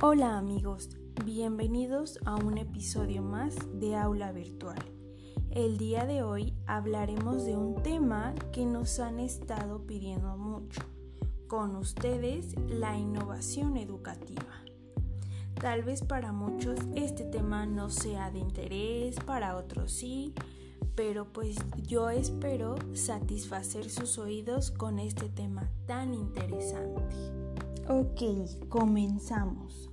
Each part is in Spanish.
Hola amigos, bienvenidos a un episodio más de Aula Virtual. El día de hoy hablaremos de un tema que nos han estado pidiendo mucho. Con ustedes, la innovación educativa. Tal vez para muchos este tema no sea de interés, para otros sí, pero pues yo espero satisfacer sus oídos con este tema tan interesante. Ok, comenzamos.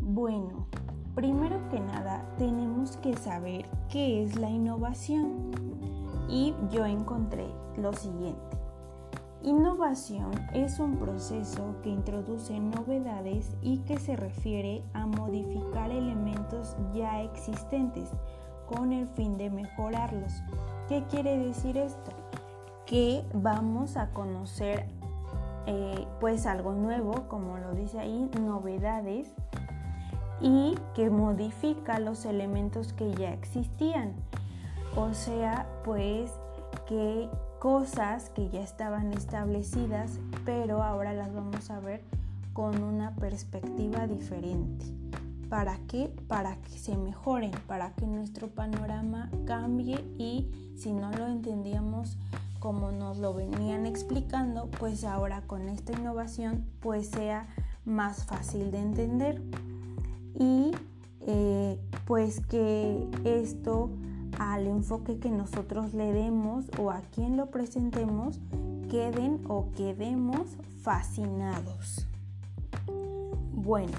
Bueno, primero que nada tenemos que saber qué es la innovación. Y yo encontré lo siguiente. Innovación es un proceso que introduce novedades y que se refiere a modificar elementos ya existentes con el fin de mejorarlos. ¿Qué quiere decir esto? Que vamos a conocer eh, pues algo nuevo, como lo dice ahí, novedades y que modifica los elementos que ya existían. O sea, pues que cosas que ya estaban establecidas, pero ahora las vamos a ver con una perspectiva diferente. ¿Para qué? Para que se mejoren, para que nuestro panorama cambie y si no lo entendíamos como nos lo venían explicando, pues ahora con esta innovación pues sea más fácil de entender y eh, pues que esto al enfoque que nosotros le demos o a quien lo presentemos queden o quedemos fascinados. Bueno,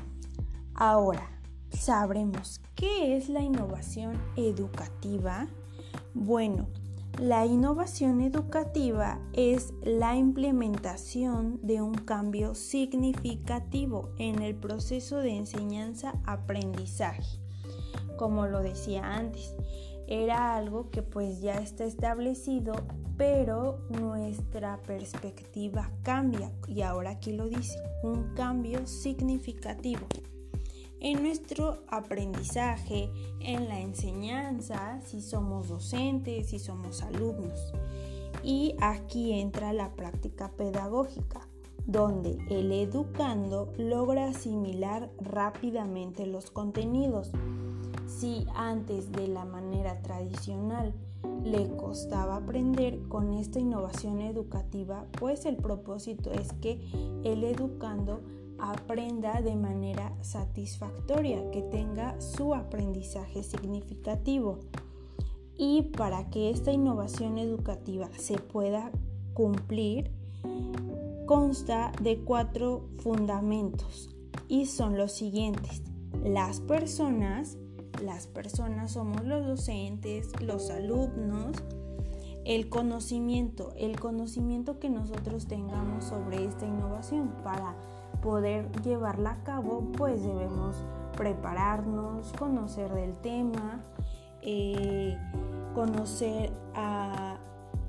ahora sabremos qué es la innovación educativa. Bueno, la innovación educativa es la implementación de un cambio significativo en el proceso de enseñanza-aprendizaje. Como lo decía antes, era algo que pues ya está establecido, pero nuestra perspectiva cambia y ahora aquí lo dice, un cambio significativo en nuestro aprendizaje, en la enseñanza, si somos docentes, si somos alumnos. Y aquí entra la práctica pedagógica, donde el educando logra asimilar rápidamente los contenidos. Si antes de la manera tradicional le costaba aprender con esta innovación educativa, pues el propósito es que el educando aprenda de manera satisfactoria, que tenga su aprendizaje significativo. Y para que esta innovación educativa se pueda cumplir, consta de cuatro fundamentos y son los siguientes. Las personas, las personas somos los docentes, los alumnos, el conocimiento, el conocimiento que nosotros tengamos sobre esta innovación para poder llevarla a cabo, pues debemos prepararnos, conocer del tema, eh, conocer a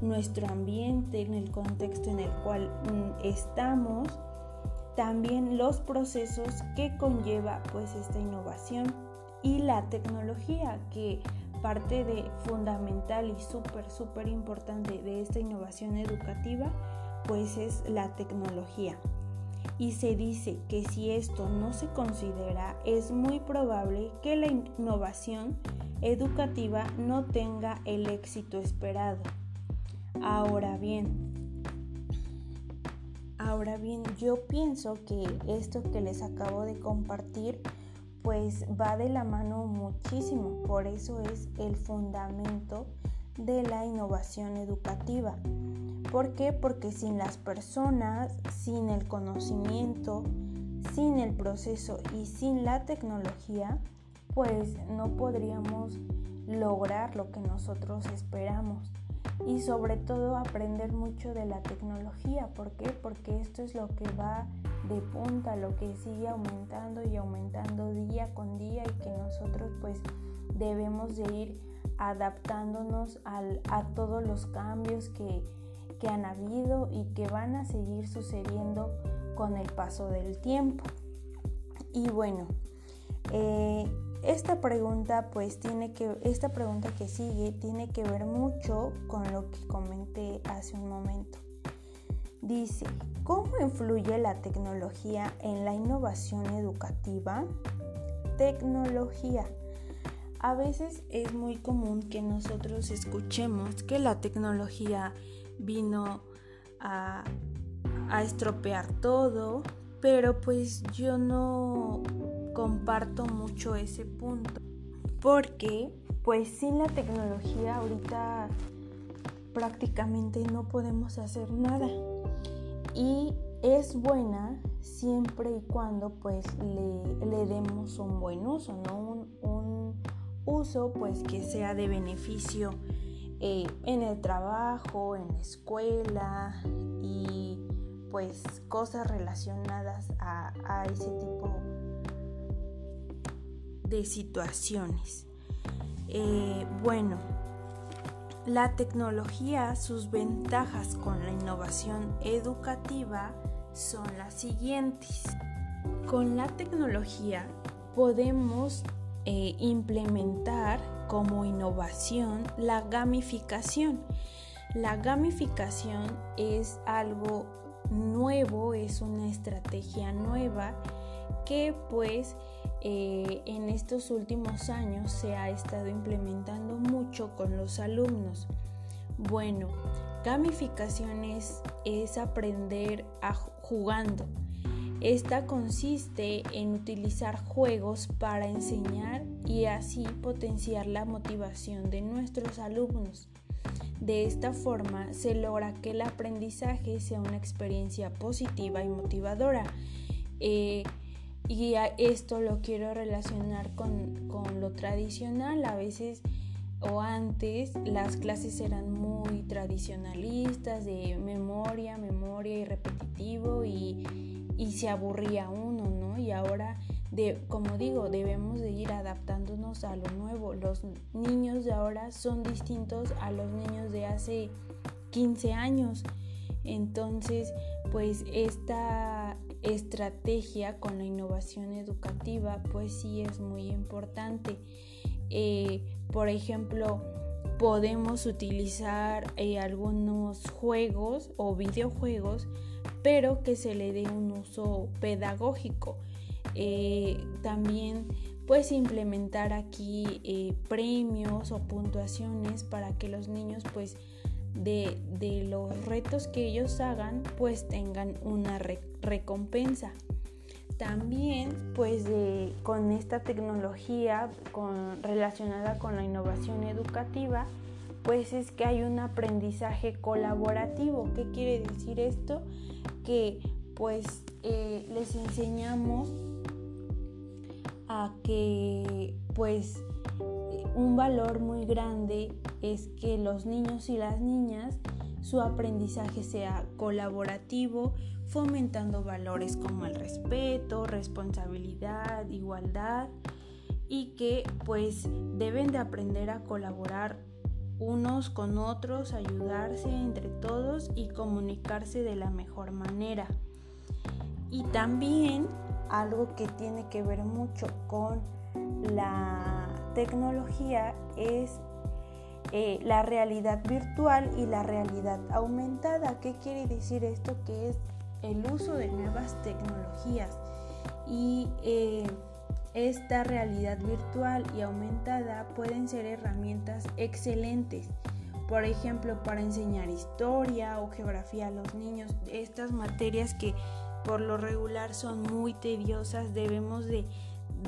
nuestro ambiente, en el contexto en el cual mm, estamos, también los procesos que conlleva pues esta innovación y la tecnología que parte de fundamental y súper súper importante de esta innovación educativa pues es la tecnología y se dice que si esto no se considera es muy probable que la innovación educativa no tenga el éxito esperado. Ahora bien, ahora bien, yo pienso que esto que les acabo de compartir pues va de la mano muchísimo, por eso es el fundamento de la innovación educativa. ¿Por qué? Porque sin las personas, sin el conocimiento, sin el proceso y sin la tecnología, pues no podríamos lograr lo que nosotros esperamos. Y sobre todo aprender mucho de la tecnología. ¿Por qué? Porque esto es lo que va de punta, lo que sigue aumentando y aumentando día con día y que nosotros pues debemos de ir adaptándonos a todos los cambios que, que han habido y que van a seguir sucediendo con el paso del tiempo. Y bueno, eh, esta pregunta pues tiene que, esta pregunta que sigue tiene que ver mucho con lo que comenté hace un momento. Dice, ¿cómo influye la tecnología en la innovación educativa? Tecnología. A veces es muy común que nosotros escuchemos que la tecnología vino a, a estropear todo, pero pues yo no comparto mucho ese punto. Porque pues sin la tecnología ahorita prácticamente no podemos hacer nada. Y es buena siempre y cuando pues le, demos un buen uso, ¿no? Un, un, uso pues que sea de beneficio eh, en el trabajo, en la escuela y pues cosas relacionadas a, ese tipo de situaciones. Eh, bueno, la tecnología, sus ventajas con la innovación educativa son las siguientes. Con la tecnología podemos eh, implementar como innovación la gamificación. La gamificación es algo nuevo, es una estrategia nueva que pues eh, en estos últimos años se ha estado implementando mucho con los alumnos. Bueno, gamificación es, es aprender a jugando. Esta consiste en utilizar juegos para enseñar y así potenciar la motivación de nuestros alumnos. De esta forma se logra que el aprendizaje sea una experiencia positiva y motivadora. Eh, y esto lo quiero relacionar con, con, lo tradicional. A veces o antes las clases eran muy tradicionalistas, de memoria, memoria y repetitivo y, y se aburría uno, ¿no? Y ahora, de, como digo, debemos de ir adaptándonos a lo nuevo. Los niños de ahora son distintos a los niños de hace 15 años. Entonces, pues esta estrategia con la innovación educativa pues sí es muy importante. Eh, por ejemplo, podemos utilizar eh, algunos juegos o videojuegos, pero que se le dé un uso pedagógico. Eh, también pues implementar aquí premios o puntuaciones para que los niños pues de, los retos que ellos hagan pues tengan una recompensa. También pues con esta tecnología con, relacionada con la innovación educativa pues es que hay un aprendizaje colaborativo. ¿Qué quiere decir esto? Que pues eh, les enseñamos a que pues un valor muy grande es que los niños y las niñas su aprendizaje sea colaborativo, fomentando valores como el respeto, responsabilidad, igualdad y que pues deben de aprender a colaborar unos con otros, ayudarse entre todos y comunicarse de la mejor manera. Y también algo que tiene que ver mucho con la tecnología es eh, la realidad virtual y la realidad aumentada. ¿Qué quiere decir esto? Que es el uso de nuevas tecnologías y eh, esta realidad virtual y aumentada pueden ser herramientas excelentes. Por ejemplo, para enseñar historia o geografía a los niños, estas materias que por lo regular son muy tediosas, debemos de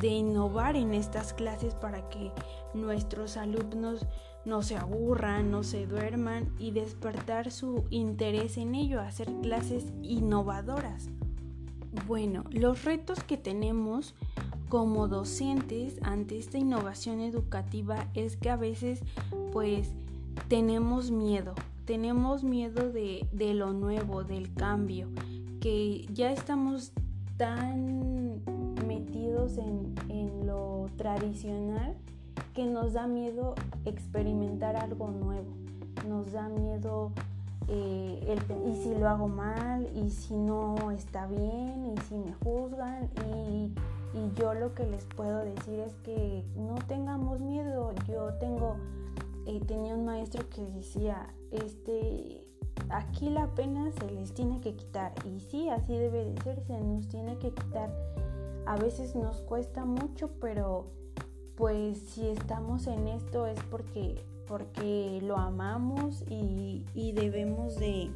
de innovar en estas clases para que nuestros alumnos no se aburran, no se duerman y despertar su interés en ello, hacer clases innovadoras. Bueno, los retos que tenemos como docentes ante esta innovación educativa es que a veces pues tenemos miedo, tenemos miedo de, de lo nuevo, del cambio, que ya estamos tan metidos en, lo tradicional que nos da miedo experimentar algo nuevo, nos da miedo eh, y si lo hago mal, y si no está bien, y si me juzgan, y, yo lo que les puedo decir es que no tengamos miedo. Yo tengo, eh, tenía un maestro que decía, este, aquí la pena se les tiene que quitar y sí, así debe de ser, se nos tiene que quitar. A veces nos cuesta mucho, pero pues si estamos en esto es porque, porque lo amamos y, debemos de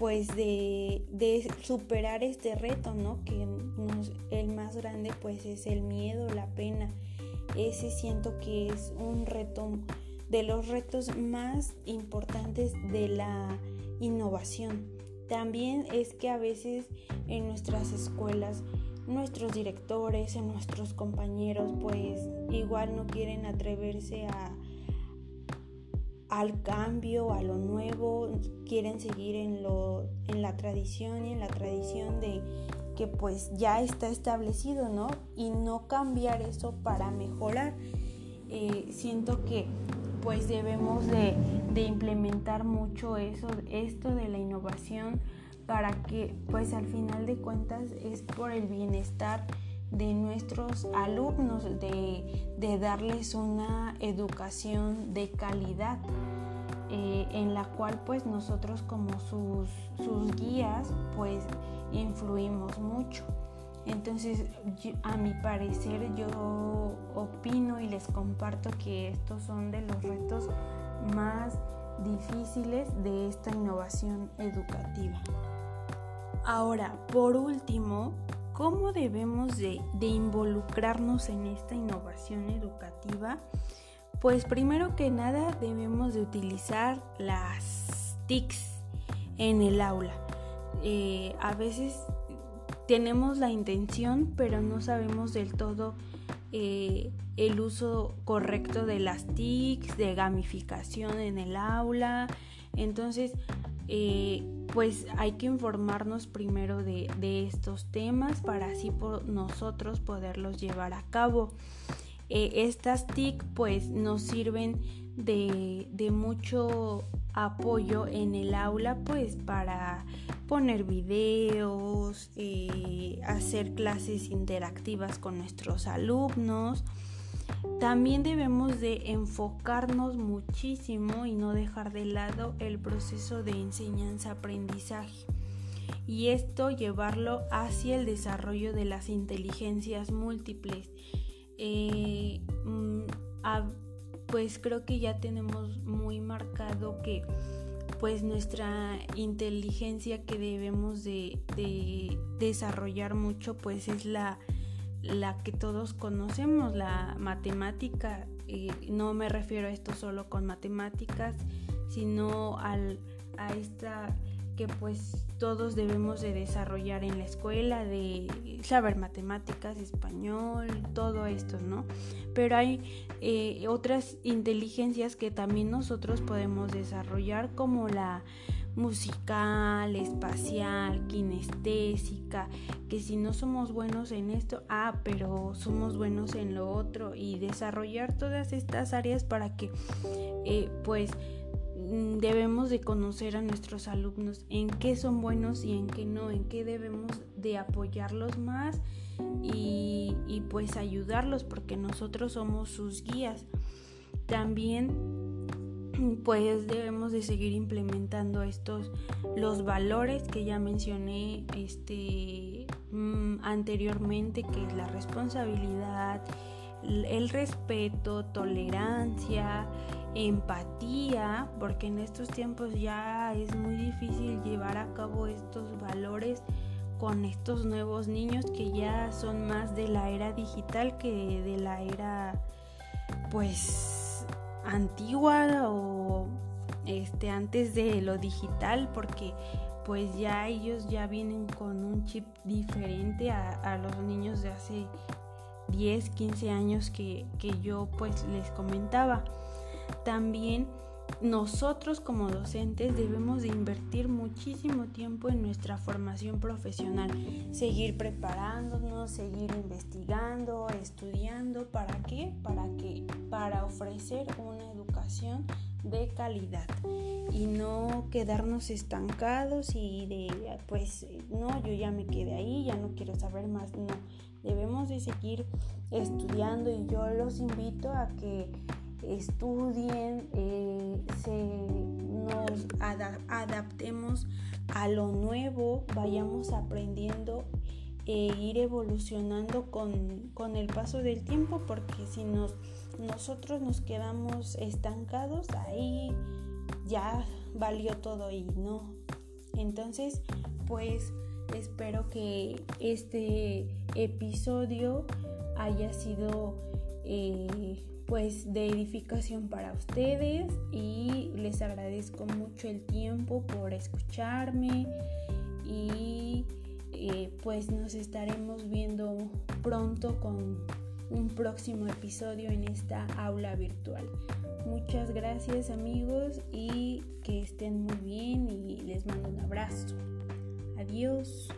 pues de, superar este reto, ¿no? Que el más grande pues es el miedo, la pena. Ese siento que es un reto de los retos más importantes de la innovación. También es que a veces en nuestras escuelas nuestros directores, en nuestros compañeros, pues igual no quieren atreverse a, al cambio, a lo nuevo, quieren seguir en, lo, en la tradición y en la tradición de que pues ya está establecido, ¿no? Y no cambiar eso para mejorar. Eh, siento que pues debemos de, de implementar mucho eso, esto de la innovación para que pues al final de cuentas es por el bienestar de nuestros alumnos, de, darles una educación de calidad eh, en la cual pues nosotros como sus, sus guías pues influimos mucho. Entonces, a mi parecer, yo opino y les comparto que estos son de los retos más difíciles de esta innovación educativa. Ahora, por último, ¿cómo debemos de, involucrarnos en esta innovación educativa? Pues primero que nada debemos de utilizar las TICs en el aula. Eh, a veces tenemos la intención, pero no sabemos del todo eh, el uso correcto de las TICs, de gamificación en el aula. Entonces, eh, pues hay que informarnos primero de, estos temas para así nosotros poderlos llevar a cabo. Eh, estas TIC pues nos sirven de, mucho apoyo en el aula pues para poner videos, eh, hacer clases interactivas con nuestros alumnos, también debemos de enfocarnos muchísimo y no dejar de lado el proceso de enseñanza-aprendizaje y esto llevarlo hacia el desarrollo de las inteligencias múltiples. Eh, mm, pues creo que ya tenemos muy marcado que pues nuestra inteligencia que debemos de desarrollar mucho pues es la la que todos conocemos, la matemática. no me refiero a esto solo con matemáticas, sino al, a esta que pues todos debemos de desarrollar en la escuela, de saber matemáticas, español, todo esto, ¿no? Pero hay eh, otras inteligencias que también nosotros podemos desarrollar como la musical, espacial, kinestésica, que si no somos buenos en esto, ah, pero somos buenos en lo otro y desarrollar todas estas áreas para que eh, pues mm, debemos de conocer a nuestros alumnos en qué son buenos y en qué no, en qué debemos de apoyarlos más y, y pues ayudarlos porque nosotros somos sus guías. También pues debemos de seguir implementando estos los valores que ya mencioné este mm, anteriormente que es la responsabilidad el respeto tolerancia empatía porque en estos tiempos ya es muy difícil llevar a cabo estos valores con estos nuevos niños que ya son más de la era digital que de la era pues antigua o este antes de lo digital porque pues ya ellos ya vienen con un chip diferente a, los niños de hace 10, 15 años que, que yo pues les comentaba. También nosotros como docentes debemos de invertir muchísimo tiempo en nuestra formación profesional, seguir preparándonos, seguir investigando, estudiando, ¿para qué? Para que para ofrecer una educación de calidad y no quedarnos estancados y de pues no, yo ya me quedé ahí, ya no quiero saber más, no. Debemos de seguir estudiando y yo los invito a que estudien, eh, nos adaptemos a lo nuevo, vayamos aprendiendo e ir evolucionando con, con el paso del tiempo porque si nos, nosotros nos quedamos estancados ahí ya valió todo y no. Entonces, pues espero que este episodio haya sido eh, pues de edificación para ustedes y les agradezco mucho el tiempo por escucharme y eh, pues nos estaremos viendo pronto con un próximo episodio en esta aula virtual. Muchas gracias amigos y que estén muy bien y les mando un abrazo. Adiós.